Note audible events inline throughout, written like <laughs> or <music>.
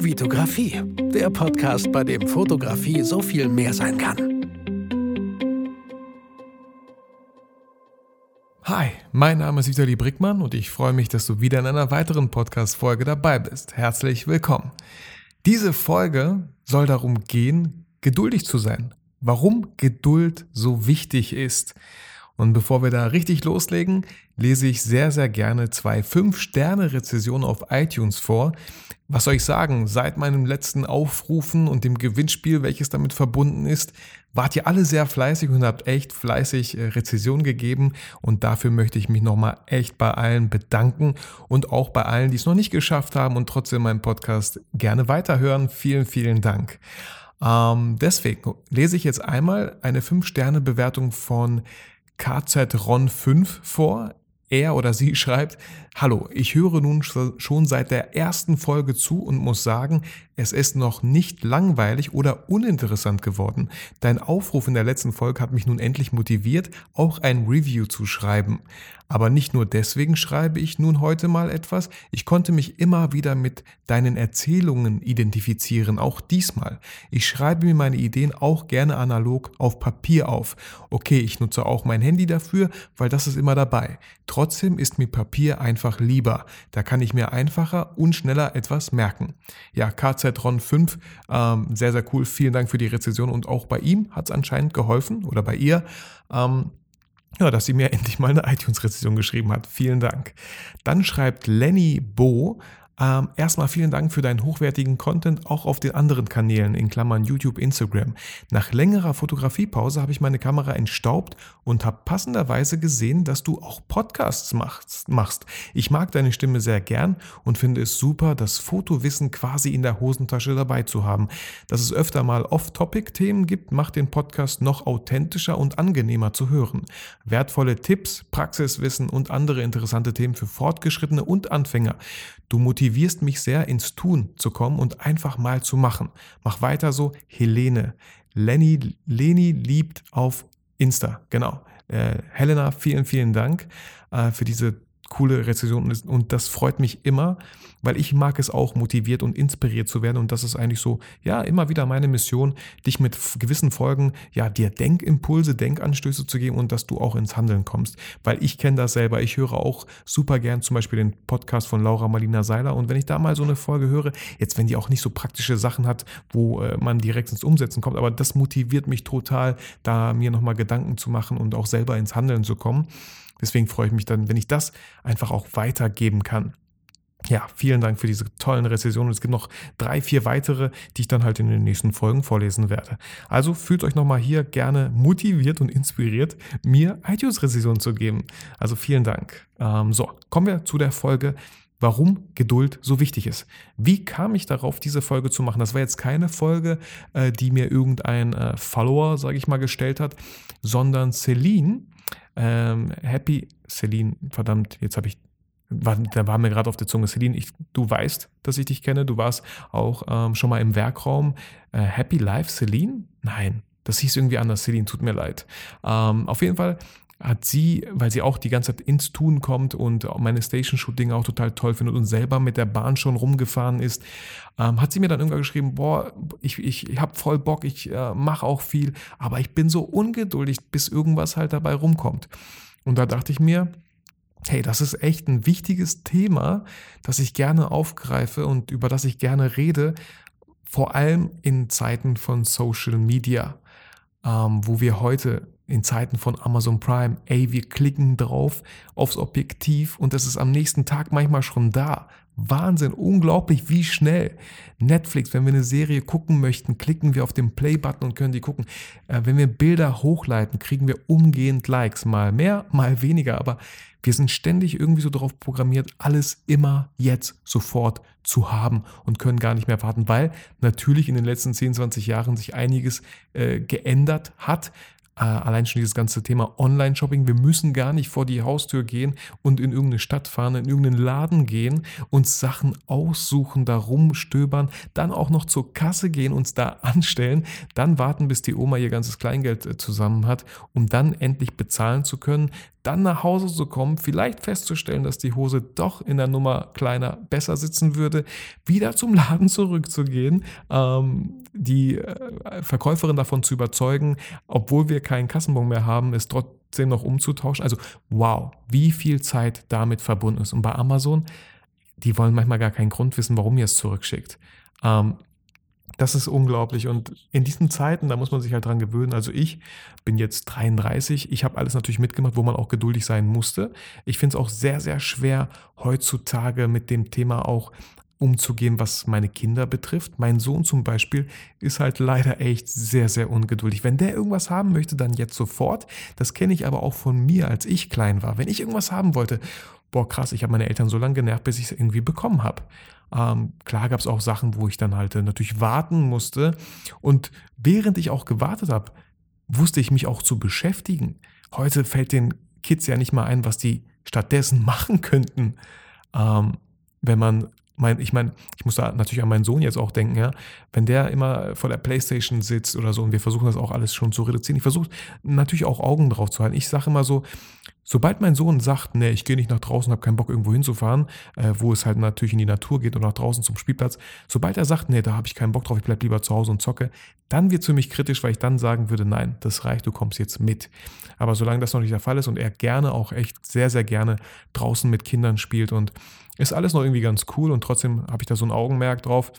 Vitografie, der Podcast, bei dem Fotografie so viel mehr sein kann. Hi, mein Name ist Vitali Brickmann und ich freue mich, dass du wieder in einer weiteren Podcast-Folge dabei bist. Herzlich willkommen. Diese Folge soll darum gehen, geduldig zu sein. Warum Geduld so wichtig ist. Und bevor wir da richtig loslegen, lese ich sehr, sehr gerne zwei 5-Sterne-Rezessionen auf iTunes vor. Was soll ich sagen? Seit meinem letzten Aufrufen und dem Gewinnspiel, welches damit verbunden ist, wart ihr alle sehr fleißig und habt echt fleißig äh, Rezessionen gegeben. Und dafür möchte ich mich nochmal echt bei allen bedanken und auch bei allen, die es noch nicht geschafft haben und trotzdem meinen Podcast gerne weiterhören. Vielen, vielen Dank. Ähm, deswegen lese ich jetzt einmal eine 5-Sterne-Bewertung von KZRON5 vor. Er oder sie schreibt, Hallo, ich höre nun schon seit der ersten Folge zu und muss sagen, es ist noch nicht langweilig oder uninteressant geworden. Dein Aufruf in der letzten Folge hat mich nun endlich motiviert, auch ein Review zu schreiben. Aber nicht nur deswegen schreibe ich nun heute mal etwas, ich konnte mich immer wieder mit deinen Erzählungen identifizieren, auch diesmal. Ich schreibe mir meine Ideen auch gerne analog auf Papier auf. Okay, ich nutze auch mein Handy dafür, weil das ist immer dabei. Trotzdem ist mir Papier einfach lieber. Da kann ich mir einfacher und schneller etwas merken. Ja, KZRON 5, ähm, sehr, sehr cool. Vielen Dank für die Rezession und auch bei ihm hat es anscheinend geholfen oder bei ihr. Ähm, ja, dass sie mir <laughs> endlich mal eine iTunes-Rezession geschrieben hat. Vielen Dank. Dann schreibt Lenny Bo, ähm, erstmal vielen Dank für deinen hochwertigen Content auch auf den anderen Kanälen, in Klammern YouTube, Instagram. Nach längerer Fotografiepause habe ich meine Kamera entstaubt und habe passenderweise gesehen, dass du auch Podcasts machst. Ich mag deine Stimme sehr gern und finde es super, das Fotowissen quasi in der Hosentasche dabei zu haben. Dass es öfter mal Off-Topic-Themen gibt, macht den Podcast noch authentischer und angenehmer zu hören. Wertvolle Tipps, Praxiswissen und andere interessante Themen für Fortgeschrittene und Anfänger. Du motivierst mich sehr ins Tun zu kommen und einfach mal zu machen. Mach weiter so, Helene. Lenny, Leni liebt auf Insta, genau. Äh, Helena, vielen, vielen Dank äh, für diese coole Rezension und das freut mich immer, weil ich mag es auch, motiviert und inspiriert zu werden. Und das ist eigentlich so, ja, immer wieder meine Mission, dich mit gewissen Folgen, ja, dir Denkimpulse, Denkanstöße zu geben und dass du auch ins Handeln kommst, weil ich kenne das selber, ich höre auch super gern zum Beispiel den Podcast von Laura Marlina Seiler. Und wenn ich da mal so eine Folge höre, jetzt wenn die auch nicht so praktische Sachen hat, wo äh, man direkt ins Umsetzen kommt, aber das motiviert mich total, da mir nochmal Gedanken zu machen und auch selber ins Handeln zu kommen. Deswegen freue ich mich dann, wenn ich das einfach auch weitergeben kann. Ja, vielen Dank für diese tollen Rezessionen. Es gibt noch drei, vier weitere, die ich dann halt in den nächsten Folgen vorlesen werde. Also fühlt euch nochmal hier gerne motiviert und inspiriert, mir iTunes-Rezessionen zu geben. Also vielen Dank. Ähm, so, kommen wir zu der Folge, warum Geduld so wichtig ist. Wie kam ich darauf, diese Folge zu machen? Das war jetzt keine Folge, äh, die mir irgendein äh, Follower, sage ich mal, gestellt hat, sondern Celine ähm, Happy, Celine, verdammt, jetzt habe ich, war, da war mir gerade auf der Zunge, Celine, ich, du weißt, dass ich dich kenne, du warst auch ähm, schon mal im Werkraum. Äh, Happy Life, Celine? Nein, das hieß irgendwie anders, Celine, tut mir leid. Ähm, auf jeden Fall hat sie, weil sie auch die ganze Zeit ins Tun kommt und meine Station-Shooting auch total toll findet und selber mit der Bahn schon rumgefahren ist, ähm, hat sie mir dann irgendwann geschrieben, boah, ich, ich, ich habe voll Bock, ich äh, mache auch viel, aber ich bin so ungeduldig, bis irgendwas halt dabei rumkommt. Und da dachte ich mir, hey, das ist echt ein wichtiges Thema, das ich gerne aufgreife und über das ich gerne rede, vor allem in Zeiten von Social Media, ähm, wo wir heute in Zeiten von Amazon Prime, ey, wir klicken drauf aufs Objektiv und es ist am nächsten Tag manchmal schon da. Wahnsinn, unglaublich, wie schnell. Netflix, wenn wir eine Serie gucken möchten, klicken wir auf den Play-Button und können die gucken. Äh, wenn wir Bilder hochleiten, kriegen wir umgehend Likes. Mal mehr, mal weniger, aber wir sind ständig irgendwie so darauf programmiert, alles immer jetzt sofort zu haben und können gar nicht mehr warten, weil natürlich in den letzten 10, 20 Jahren sich einiges äh, geändert hat allein schon dieses ganze Thema Online-Shopping. Wir müssen gar nicht vor die Haustür gehen und in irgendeine Stadt fahren, in irgendeinen Laden gehen, uns Sachen aussuchen, da rumstöbern, dann auch noch zur Kasse gehen, uns da <laughs> anstellen, dann warten, bis die Oma ihr ganzes Kleingeld äh, zusammen hat, um dann endlich bezahlen zu können, dann nach Hause zu kommen, vielleicht festzustellen, dass die Hose doch in der Nummer kleiner besser sitzen würde, wieder zum Laden zurückzugehen, ähm, die äh, Verkäuferin davon zu überzeugen, obwohl wir keinen Kassenbon mehr haben, es trotzdem noch umzutauschen. Also wow, wie viel Zeit damit verbunden ist. Und bei Amazon, die wollen manchmal gar keinen Grund wissen, warum ihr es zurückschickt. Ähm, das ist unglaublich. Und in diesen Zeiten, da muss man sich halt dran gewöhnen. Also ich bin jetzt 33. Ich habe alles natürlich mitgemacht, wo man auch geduldig sein musste. Ich finde es auch sehr, sehr schwer, heutzutage mit dem Thema auch umzugehen, was meine Kinder betrifft. Mein Sohn zum Beispiel ist halt leider echt sehr, sehr ungeduldig. Wenn der irgendwas haben möchte, dann jetzt sofort. Das kenne ich aber auch von mir, als ich klein war. Wenn ich irgendwas haben wollte, boah krass, ich habe meine Eltern so lange genervt, bis ich es irgendwie bekommen habe. Ähm, klar gab es auch Sachen, wo ich dann halt äh, natürlich warten musste. Und während ich auch gewartet habe, wusste ich mich auch zu beschäftigen. Heute fällt den Kids ja nicht mal ein, was die stattdessen <laughs> machen könnten, ähm, wenn man mein, ich meine, ich muss da natürlich an meinen Sohn jetzt auch denken, ja, wenn der immer vor der Playstation sitzt oder so und wir versuchen das auch alles schon zu reduzieren. Ich versuche natürlich auch Augen drauf zu halten. Ich sage immer so, Sobald mein Sohn sagt, nee, ich gehe nicht nach draußen, habe keinen Bock irgendwo hinzufahren, äh, wo es halt natürlich in die Natur geht oder nach draußen zum Spielplatz, sobald er sagt, nee, da habe ich keinen Bock drauf, ich bleibe lieber zu Hause und zocke, dann wird es für mich kritisch, weil ich dann sagen würde, nein, das reicht, du kommst jetzt mit. Aber solange das noch nicht der Fall ist und er gerne auch echt sehr, sehr gerne draußen mit Kindern spielt und ist alles noch irgendwie ganz cool und trotzdem habe ich da so ein Augenmerk drauf.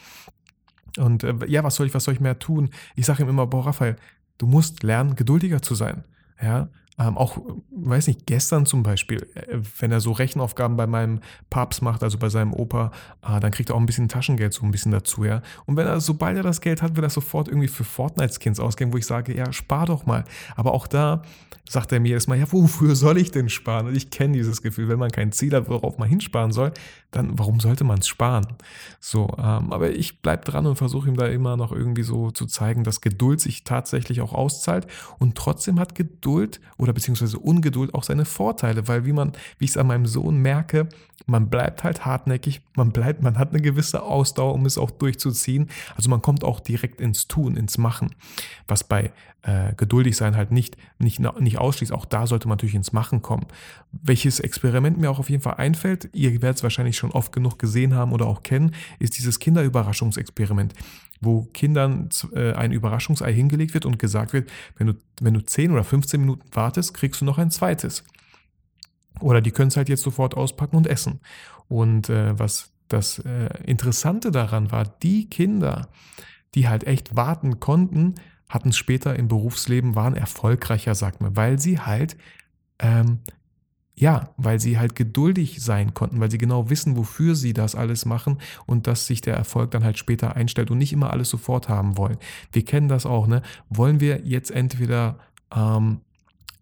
Und äh, ja, was soll ich, was soll ich mehr tun? Ich sage ihm immer, boah, Raphael, du musst lernen, geduldiger zu sein. Ja, ähm, auch, weiß nicht, gestern zum Beispiel, äh, wenn er so Rechenaufgaben bei meinem Papst macht, also bei seinem Opa, äh, dann kriegt er auch ein bisschen Taschengeld so ein bisschen dazu, ja. Und wenn er, sobald er das Geld hat, will er sofort irgendwie für Fortnite-Skins ausgeben, wo ich sage, ja, spar doch mal. Aber auch da sagt er mir jedes Mal, ja, wofür soll ich denn sparen? Und ich kenne dieses Gefühl, wenn man kein Ziel hat, worauf man hinsparen soll, dann warum sollte man es sparen? So, ähm, aber ich bleibe dran und versuche ihm da immer noch irgendwie so zu zeigen, dass Geduld sich tatsächlich auch auszahlt und trotzdem hat Geduld oder oder beziehungsweise Ungeduld auch seine Vorteile, weil wie man, wie ich es an meinem Sohn merke, man bleibt halt hartnäckig, man bleibt, man hat eine gewisse Ausdauer, um es auch durchzuziehen. Also man kommt auch direkt ins Tun, ins Machen, was bei äh, geduldig sein halt nicht, nicht, nicht ausschließt. Auch da sollte man natürlich ins Machen kommen. Welches Experiment mir auch auf jeden Fall einfällt, ihr werdet es wahrscheinlich schon oft genug gesehen haben oder auch kennen, ist dieses Kinderüberraschungsexperiment wo Kindern äh, ein Überraschungsei hingelegt wird und gesagt wird, wenn du, wenn du 10 oder 15 Minuten wartest, kriegst du noch ein zweites. Oder die können es halt jetzt sofort auspacken und essen. Und äh, was das äh, Interessante daran war, die Kinder, die halt echt warten konnten, hatten es später im Berufsleben, waren erfolgreicher, sagt man, weil sie halt ähm, ja, weil sie halt geduldig sein konnten, weil sie genau wissen, wofür sie das alles machen und dass sich der Erfolg dann halt später einstellt und nicht immer alles sofort haben wollen. Wir kennen das auch, ne? Wollen wir jetzt entweder, ähm,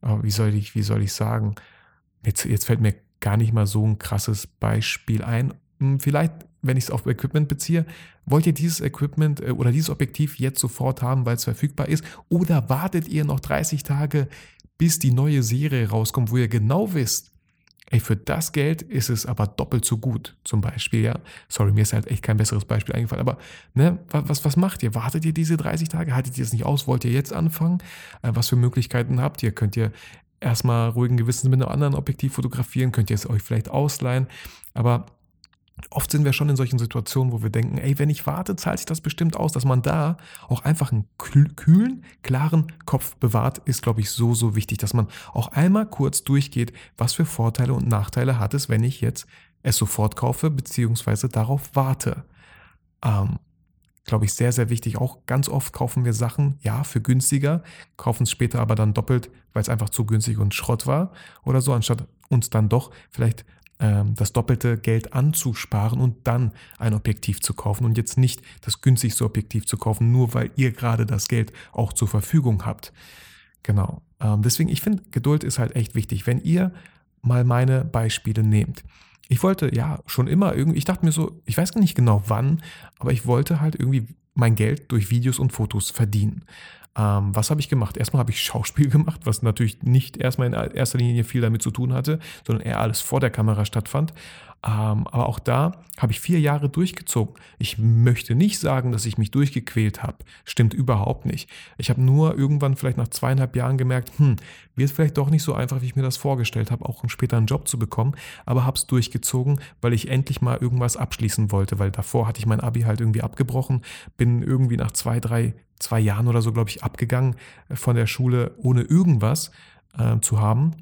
oh, wie soll ich, wie soll ich sagen, jetzt, jetzt fällt mir gar nicht mal so ein krasses Beispiel ein. Hm, vielleicht, wenn ich es auf Equipment beziehe, wollt ihr dieses Equipment äh, oder dieses Objektiv jetzt sofort haben, weil es verfügbar ist? Oder wartet ihr noch 30 Tage, bis die neue Serie rauskommt, wo ihr genau wisst, ey, für das Geld ist es aber doppelt so gut, zum Beispiel, ja. Sorry, mir ist halt echt kein besseres Beispiel eingefallen, aber ne, was, was macht ihr? Wartet ihr diese 30 Tage? Haltet ihr es nicht aus? Wollt ihr jetzt anfangen? Äh, was für Möglichkeiten habt ihr? Könnt ihr erstmal ruhigen Gewissens mit einem anderen Objektiv fotografieren? Könnt ihr es euch vielleicht ausleihen? Aber Oft sind wir schon in solchen Situationen, wo wir denken, ey, wenn ich warte, zahlt sich das bestimmt aus. Dass man da auch einfach einen kühlen, klaren Kopf bewahrt, ist, glaube ich, so, so wichtig, dass man auch einmal kurz durchgeht, was für Vorteile und Nachteile hat es, wenn ich jetzt es sofort kaufe, beziehungsweise darauf warte. Ähm, glaube ich, sehr, sehr wichtig. Auch ganz oft kaufen wir Sachen, ja, für günstiger, kaufen es später aber dann doppelt, weil es einfach zu günstig und Schrott war oder so, anstatt uns dann doch vielleicht das doppelte Geld anzusparen und dann ein Objektiv zu kaufen und jetzt nicht das günstigste Objektiv zu kaufen, nur weil ihr gerade das Geld auch zur Verfügung habt. Genau. Ähm, deswegen, ich finde, Geduld ist halt echt wichtig. Wenn ihr mal meine Beispiele nehmt. Ich wollte ja schon immer irgendwie, ich dachte mir so, ich weiß gar nicht genau wann, aber ich wollte halt irgendwie mein Geld durch Videos und Fotos verdienen. Ähm, was habe ich gemacht? Erstmal habe ich Schauspiel <laughs> gemacht, was natürlich nicht erstmal in erster Linie viel damit zu tun hatte, sondern eher alles vor der Kamera stattfand. Ähm, aber auch da habe ich vier Jahre durchgezogen. Ich möchte nicht sagen, dass ich mich durchgequält habe. Stimmt überhaupt nicht. Ich habe nur irgendwann vielleicht nach zweieinhalb Jahren gemerkt, hm, wird vielleicht doch nicht so einfach, wie ich mir das vorgestellt habe, auch später einen Job zu bekommen. Aber habe es durchgezogen, weil ich endlich mal irgendwas abschließen wollte, weil davor hatte ich mein Abi halt irgendwie abgebrochen, bin irgendwie nach zwei, drei, zwei Jahren oder so, glaube ich, abgegangen äh, von der Schule, ohne irgendwas äh, zu haben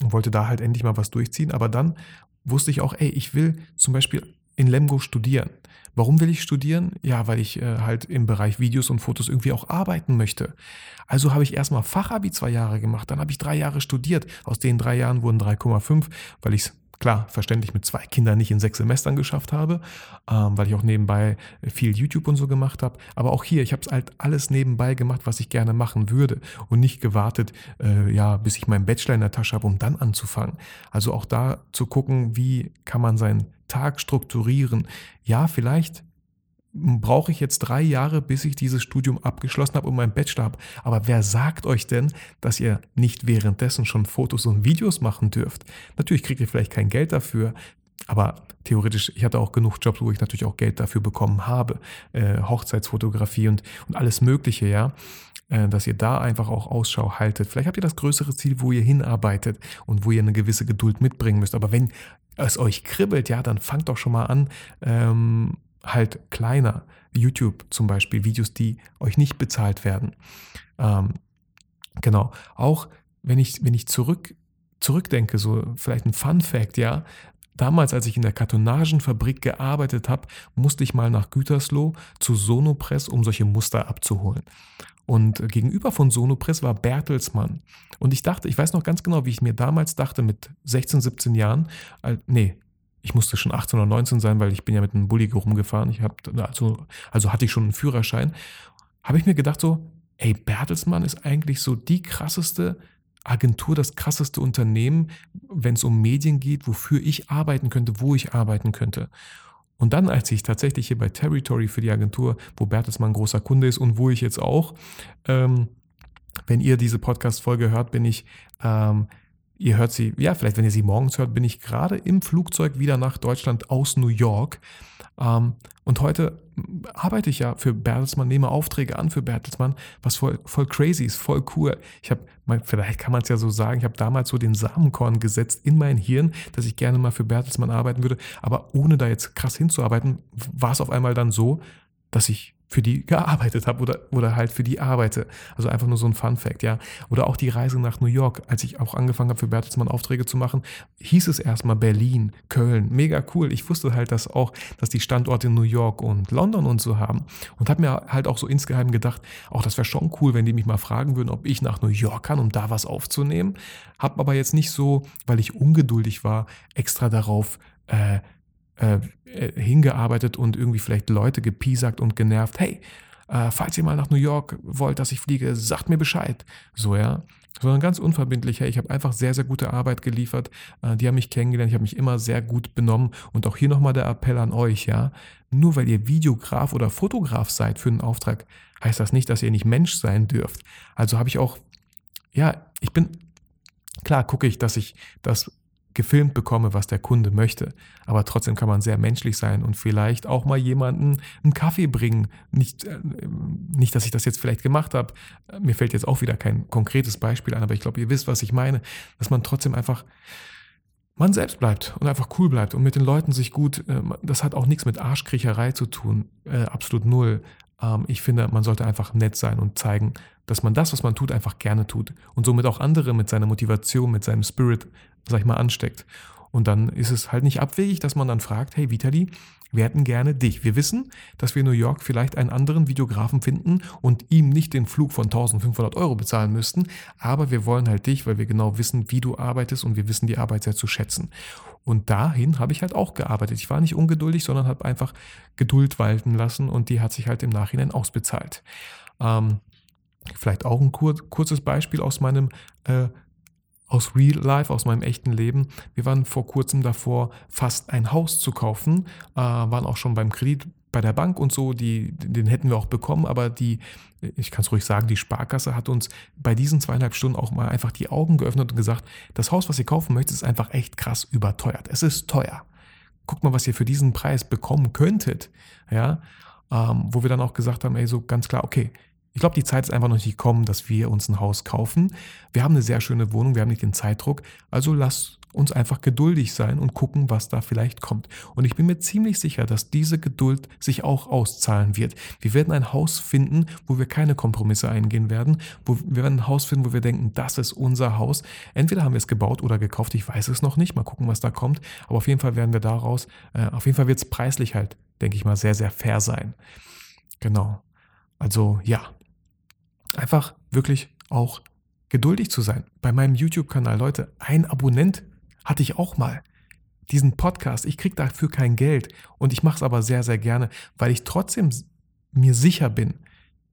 und wollte da halt endlich mal was durchziehen. Aber dann wusste ich auch, ey, ich will zum Beispiel in Lemgo studieren. Warum will ich studieren? Ja, weil ich äh, halt im Bereich Videos und Fotos irgendwie auch arbeiten möchte. Also habe ich erstmal Fachabi zwei Jahre gemacht, dann habe ich drei Jahre studiert. Aus den drei Jahren wurden 3,5, weil ich es klar, verständlich mit zwei Kindern nicht in sechs Semestern geschafft habe, ähm, weil ich auch nebenbei viel YouTube und so gemacht habe. Aber auch hier, ich habe es halt alles nebenbei gemacht, was ich gerne machen würde und nicht gewartet, äh, ja, bis ich meinen Bachelor in der Tasche habe, um dann anzufangen. Also auch da zu gucken, wie kann man seinen Tag strukturieren. Ja, vielleicht brauche ich jetzt drei Jahre, bis ich dieses Studium abgeschlossen habe und meinen Bachelor habe. Aber wer sagt euch denn, dass ihr nicht währenddessen schon Fotos und Videos machen dürft? Natürlich kriegt ihr vielleicht kein Geld dafür, aber theoretisch, ich hatte auch genug Jobs, wo ich natürlich auch Geld dafür bekommen habe. Äh, Hochzeitsfotografie und, und alles Mögliche, ja. Äh, dass ihr da einfach auch Ausschau haltet. Vielleicht habt ihr das größere Ziel, wo ihr hinarbeitet und wo ihr eine gewisse Geduld mitbringen müsst. Aber wenn es euch kribbelt, ja, dann fangt doch schon mal an, ähm, halt kleiner. YouTube zum Beispiel, Videos, die euch nicht bezahlt werden. Ähm, genau. Auch wenn ich, wenn ich zurück, zurückdenke, so vielleicht ein Fun Fact, ja. Damals, als ich in der Kartonagenfabrik gearbeitet habe, musste ich mal nach Gütersloh zu Sonopress, um solche Muster abzuholen. Und gegenüber von Sonopress war Bertelsmann. Und ich dachte, ich weiß noch ganz genau, wie ich mir damals dachte, mit 16, 17 Jahren, nee, ich musste schon 18 oder 19 sein, weil ich bin ja mit einem Bulli rumgefahren. Ich habe also, also hatte ich schon einen Führerschein. Habe ich mir gedacht so, ey, Bertelsmann ist eigentlich so die krasseste Agentur, das krasseste Unternehmen, wenn es um Medien geht, wofür ich arbeiten könnte, wo ich arbeiten könnte. Und dann, als ich tatsächlich hier bei Territory für die Agentur, wo Bertelsmann großer Kunde ist und wo ich jetzt auch, ähm, wenn ihr diese Podcast-Folge hört, bin ich ähm, Ihr hört sie, ja, vielleicht wenn ihr sie morgens hört, bin ich gerade im Flugzeug wieder nach Deutschland aus New York. Ähm, und heute arbeite ich ja für Bertelsmann, nehme Aufträge an für Bertelsmann, was voll, voll crazy ist, voll cool. Ich habe, vielleicht kann man es ja so sagen, ich habe damals so den Samenkorn gesetzt in mein Hirn, dass ich gerne mal für Bertelsmann arbeiten würde. Aber ohne da jetzt krass hinzuarbeiten, war es auf einmal dann so, dass ich für die gearbeitet habe oder, oder halt für die arbeite. Also einfach nur so ein Fun Fact, ja. Oder auch die Reise nach New York, als ich auch angefangen habe, für Bertelsmann Aufträge zu machen, hieß es erstmal Berlin, Köln, mega cool. Ich wusste halt, dass auch, dass die Standorte in New York und London und so haben. Und habe mir halt auch so insgeheim gedacht, auch das wäre schon cool, wenn die mich mal fragen würden, ob ich nach New York kann, um da was aufzunehmen. Hab aber jetzt nicht so, weil ich ungeduldig war, extra darauf äh, äh, äh, hingearbeitet und irgendwie vielleicht Leute gepiesackt und genervt. Hey, äh, falls ihr mal nach New York wollt, dass ich fliege, sagt mir Bescheid. So, ja. Sondern ganz unverbindlich, hey, ich habe einfach sehr, sehr gute Arbeit geliefert. Äh, die haben mich kennengelernt, ich habe mich immer sehr gut benommen. Und auch hier nochmal der Appell an euch, ja. Nur weil ihr Videograf oder Fotograf seid für einen Auftrag, heißt das nicht, dass ihr nicht Mensch sein dürft. Also habe ich auch, ja, ich bin, klar gucke ich, dass ich das gefilmt bekomme, was der Kunde möchte. Aber trotzdem kann man sehr menschlich sein und vielleicht auch mal jemanden einen Kaffee bringen. Nicht, äh, nicht dass ich das jetzt vielleicht gemacht habe. Mir fällt jetzt auch wieder kein konkretes Beispiel an, aber ich glaube, ihr wisst, was ich meine. Dass man trotzdem einfach man selbst bleibt und einfach cool bleibt und mit den Leuten sich gut, äh, das hat auch nichts mit Arschkriecherei zu tun, äh, absolut null. Ähm, ich finde, man sollte einfach nett sein und zeigen, dass man das, was man tut, einfach gerne tut und somit auch andere mit seiner Motivation, mit seinem Spirit sag ich mal, ansteckt. Und dann ist es halt nicht abwegig, dass man dann fragt, hey Vitali, wir hätten gerne dich. Wir wissen, dass wir in New York vielleicht einen anderen Videografen finden und ihm nicht den Flug von 1500 Euro bezahlen müssten, aber wir wollen halt dich, weil wir genau wissen, wie du arbeitest und wir wissen die Arbeit sehr zu schätzen. Und dahin habe ich halt auch gearbeitet. Ich war nicht ungeduldig, sondern habe einfach Geduld walten lassen und die hat sich halt im Nachhinein ausbezahlt. Ähm, vielleicht auch ein kur kurzes Beispiel aus meinem äh, aus Real Life, aus meinem echten Leben. Wir waren vor kurzem davor, fast ein Haus zu kaufen, äh, waren auch schon beim Kredit bei der Bank und so, die, den hätten wir auch bekommen, aber die, ich kann es ruhig sagen, die Sparkasse hat uns bei diesen zweieinhalb Stunden auch mal einfach die Augen geöffnet und gesagt, das Haus, was ihr kaufen möchtet, ist einfach echt krass überteuert. Es ist teuer. Guckt mal, was ihr für diesen Preis bekommen könntet. Ja, ähm, wo wir dann auch gesagt haben, ey, so ganz klar, okay, ich glaube, die Zeit ist einfach noch nicht gekommen, dass wir uns ein Haus kaufen. Wir haben eine sehr schöne Wohnung, wir haben nicht den Zeitdruck. Also lass uns einfach geduldig sein und gucken, was da vielleicht kommt. Und ich bin mir ziemlich sicher, dass diese Geduld sich auch auszahlen wird. Wir werden ein Haus finden, wo wir keine Kompromisse eingehen werden. Wo wir werden ein Haus finden, wo wir denken, das ist unser Haus. Entweder haben wir es gebaut oder gekauft, ich weiß es noch nicht. Mal gucken, was da kommt. Aber auf jeden Fall werden wir daraus, äh, auf jeden Fall wird es preislich halt, denke ich mal, sehr, sehr fair sein. Genau. Also ja, einfach wirklich auch geduldig zu sein. Bei meinem YouTube-Kanal, Leute, ein Abonnent hatte ich auch mal. Diesen Podcast, ich kriege dafür kein Geld und ich mache es aber sehr, sehr gerne, weil ich trotzdem mir sicher bin,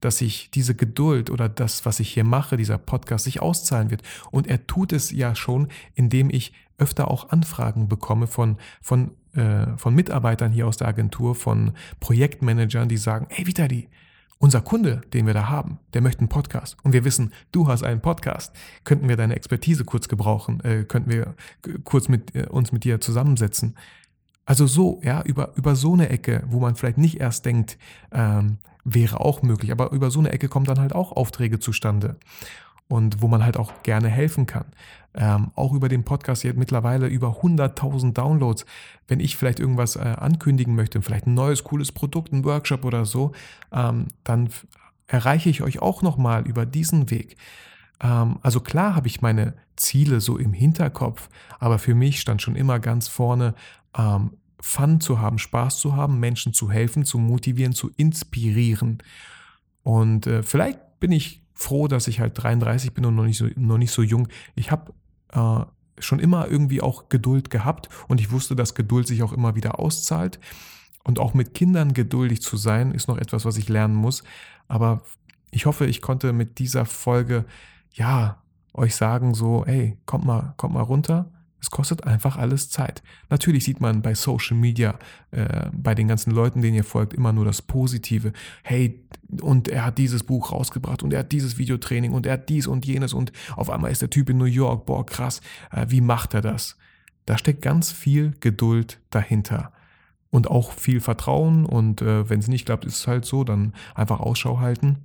dass sich diese Geduld oder das, was ich hier mache, dieser Podcast, sich auszahlen wird. Und er tut es ja schon, indem ich öfter auch Anfragen bekomme von, von, äh, von Mitarbeitern hier aus der Agentur, von Projektmanagern, die sagen, hey Vitali, unser Kunde, den wir da haben, der möchte einen Podcast. Und wir wissen, du hast einen Podcast, könnten wir deine Expertise kurz gebrauchen, äh, könnten wir kurz mit äh, uns mit dir zusammensetzen. Also so, ja, über, über so eine Ecke, wo man vielleicht nicht erst denkt, ähm, wäre auch möglich, aber über so eine Ecke kommen dann halt auch Aufträge zustande und wo man halt auch gerne helfen kann. Ähm, auch über den Podcast jetzt mittlerweile über 100.000 Downloads. Wenn ich vielleicht irgendwas äh, ankündigen möchte, vielleicht ein neues, cooles Produkt, ein Workshop oder so, ähm, dann erreiche ich euch auch nochmal über diesen Weg. Ähm, also klar habe ich meine Ziele so im Hinterkopf, aber für mich stand schon immer ganz vorne, ähm, Fun zu haben, Spaß zu haben, Menschen zu helfen, zu motivieren, zu inspirieren. Und äh, vielleicht bin ich froh, dass ich halt 33 bin und noch nicht so, noch nicht so jung. Ich habe äh, schon immer irgendwie auch Geduld gehabt und ich wusste, dass Geduld sich auch immer wieder auszahlt. Und auch mit Kindern geduldig zu sein, ist noch etwas, was ich lernen muss. Aber ich hoffe, ich konnte mit dieser Folge, ja, euch sagen so, ey, kommt mal, kommt mal runter, es kostet einfach alles Zeit. Natürlich sieht man bei Social Media, äh, bei den ganzen Leuten, denen ihr folgt, immer nur das Positive. Hey, und er hat dieses Buch rausgebracht und er hat dieses Videotraining und er hat dies und jenes und auf einmal ist der Typ in New York, boah, krass, äh, wie macht er das? Da steckt ganz viel Geduld dahinter. Und auch viel Vertrauen und äh, wenn es nicht klappt, ist es halt so, dann einfach Ausschau halten.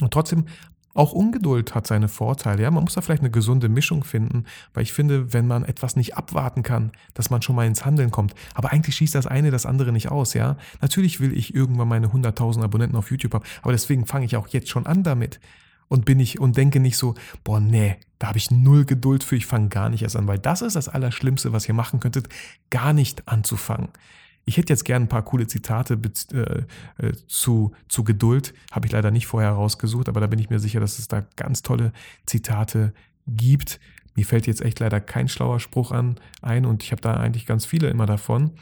Und trotzdem auch Ungeduld hat seine Vorteile. Ja, man muss da vielleicht eine gesunde Mischung finden, weil ich finde, wenn man etwas nicht abwarten kann, dass man schon mal ins Handeln kommt. Aber eigentlich schießt das eine das andere nicht aus. Ja, natürlich will ich irgendwann meine 100.000 Abonnenten auf YouTube haben, aber deswegen fange ich auch jetzt schon an damit und bin ich und denke nicht so, boah, nee, da habe ich null Geduld für, ich fange gar nicht erst an, weil das ist das Allerschlimmste, was ihr machen könntet, gar nicht anzufangen. Ich hätte jetzt gerne ein paar coole Zitate äh, äh, zu, zu Geduld. Habe ich leider nicht vorher rausgesucht, aber da bin ich mir sicher, dass es da ganz tolle Zitate gibt. Mir fällt jetzt echt leider kein schlauer Spruch an ein und ich habe da eigentlich ganz viele immer davon.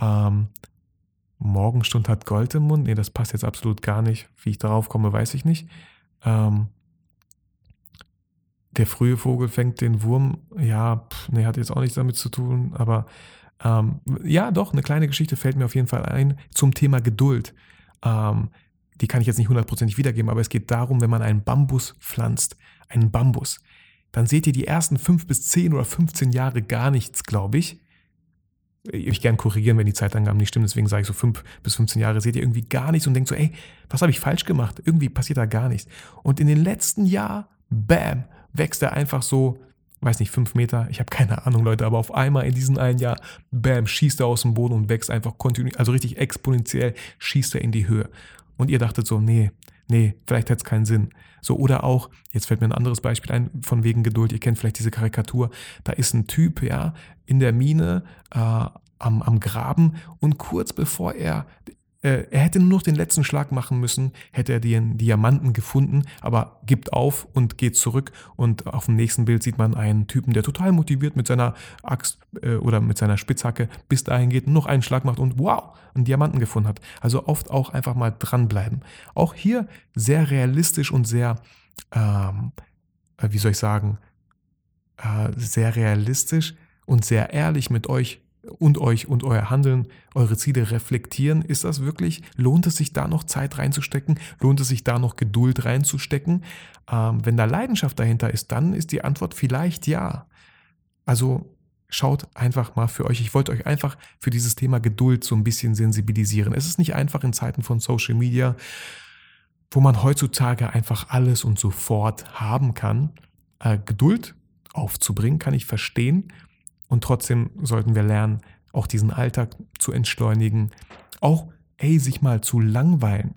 Ähm, Morgenstund hat Gold im Mund. Nee, das passt jetzt absolut gar nicht. Wie ich darauf komme, weiß ich nicht. Ähm, der frühe Vogel fängt den Wurm. Ja, pff, nee, hat jetzt auch nichts damit zu tun, aber ähm, ja, doch, eine kleine Geschichte fällt mir auf jeden Fall ein zum Thema Geduld. Ähm, die kann ich jetzt nicht hundertprozentig wiedergeben, aber es geht darum, wenn man einen Bambus pflanzt, einen Bambus, dann seht ihr die ersten fünf bis zehn oder 15 Jahre gar nichts, glaube ich. Ich gern korrigieren, wenn die Zeitangaben nicht stimmen, deswegen sage ich so fünf bis 15 Jahre seht ihr irgendwie gar nichts und denkt so, ey, was habe ich falsch gemacht? Irgendwie passiert da gar nichts. Und in den letzten Jahr, bam, wächst er einfach so weiß nicht, fünf Meter, ich habe keine Ahnung, Leute, aber auf einmal in diesem einen Jahr, bam, schießt er aus dem Boden und wächst einfach kontinuierlich, also richtig exponentiell schießt er in die Höhe. Und ihr dachtet so, nee, nee, vielleicht hat es keinen Sinn. So, oder auch, jetzt fällt mir ein anderes Beispiel ein, von wegen Geduld, ihr kennt vielleicht diese Karikatur, da ist ein Typ, ja, in der Mine, äh, am, am Graben und kurz bevor er äh, er hätte nur noch den letzten Schlag machen müssen, hätte er den Diamanten gefunden, aber gibt auf und geht zurück. Und auf dem nächsten Bild sieht man einen Typen, der total motiviert mit seiner Axt äh, oder mit seiner Spitzhacke bis dahin geht, noch einen Schlag macht und wow, einen Diamanten gefunden hat. Also oft auch einfach mal dranbleiben. Auch hier sehr realistisch und sehr, ähm, äh, wie soll ich sagen, äh, sehr realistisch und sehr ehrlich mit euch und euch und euer Handeln, eure Ziele reflektieren. Ist das wirklich? Lohnt es sich da noch Zeit reinzustecken? Lohnt es sich da noch Geduld reinzustecken? Ähm, wenn da Leidenschaft dahinter ist, dann ist die Antwort vielleicht ja. Also schaut einfach mal für euch. Ich wollte euch einfach für dieses Thema Geduld so ein bisschen sensibilisieren. Es ist nicht einfach in Zeiten von Social Media, wo man heutzutage einfach alles und sofort haben kann. Äh, Geduld aufzubringen, kann ich verstehen. Und trotzdem sollten wir lernen, auch diesen Alltag zu entschleunigen. Auch, ey, sich mal zu langweilen.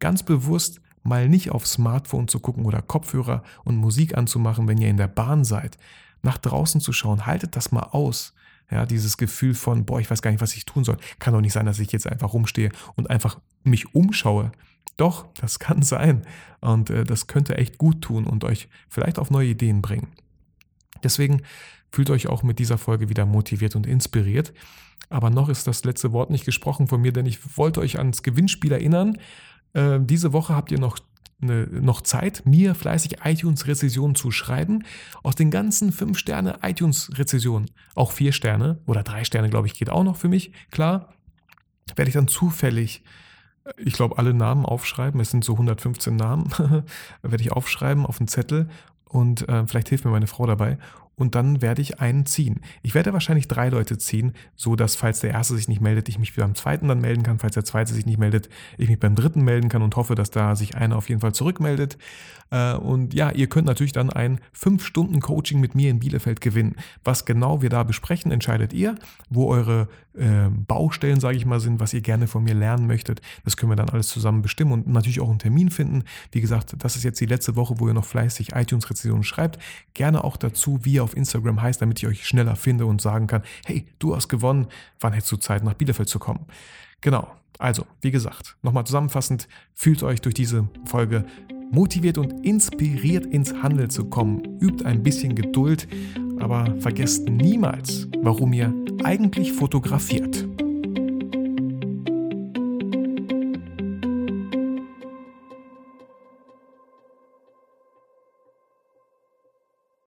Ganz bewusst mal nicht aufs Smartphone zu gucken oder Kopfhörer und Musik anzumachen, wenn ihr in der Bahn seid. Nach draußen zu schauen, haltet das mal aus. Ja, dieses Gefühl von, boah, ich weiß gar nicht, was ich tun soll. Kann doch nicht sein, dass ich jetzt einfach rumstehe und einfach mich umschaue. Doch, das <laughs> kann sein. Und äh, das könnte echt gut tun und euch vielleicht auf neue Ideen bringen. Deswegen fühlt euch auch mit dieser Folge wieder motiviert und inspiriert. Aber noch ist das letzte Wort nicht gesprochen von mir, denn ich wollte euch ans Gewinnspiel erinnern. Äh, diese Woche habt ihr noch eine, noch Zeit, mir fleißig iTunes-Rezessionen zu schreiben. Aus den ganzen 5 Sterne iTunes-Rezessionen, auch 4 Sterne oder 3 Sterne, glaube ich, geht auch noch für mich, klar, werde ich dann zufällig, ich glaube, alle Namen aufschreiben. Es sind so 115 Namen, <laughs> werde ich aufschreiben auf einen Zettel und äh, vielleicht hilft mir meine Frau dabei und dann werde ich einen ziehen. Ich werde wahrscheinlich drei Leute ziehen, so dass falls der erste sich nicht meldet, ich mich beim zweiten dann melden kann, falls der zweite sich nicht meldet, ich mich beim dritten melden kann und hoffe, dass da sich einer auf jeden Fall zurückmeldet. Äh, und ja, ihr könnt natürlich dann ein 5-Stunden-Coaching mit mir in Bielefeld gewinnen. Was genau wir da besprechen, entscheidet ihr, wo eure äh, Baustellen, sage ich mal, sind, was ihr gerne von mir lernen möchtet. Das können wir dann alles zusammen bestimmen und natürlich auch einen Termin finden. Wie gesagt, das ist jetzt die letzte Woche, wo ihr noch fleißig iTunes-Rezensionen schreibt. Gerne auch dazu, wie ihr auf Instagram heißt, damit ich euch schneller finde und sagen kann, hey, du hast gewonnen, wann hättest du Zeit, nach Bielefeld zu kommen? Genau. Also, wie gesagt, nochmal zusammenfassend, fühlt euch durch diese Folge motiviert und inspiriert ins Handeln zu kommen. Übt ein bisschen Geduld, aber vergesst niemals, warum ihr eigentlich fotografiert.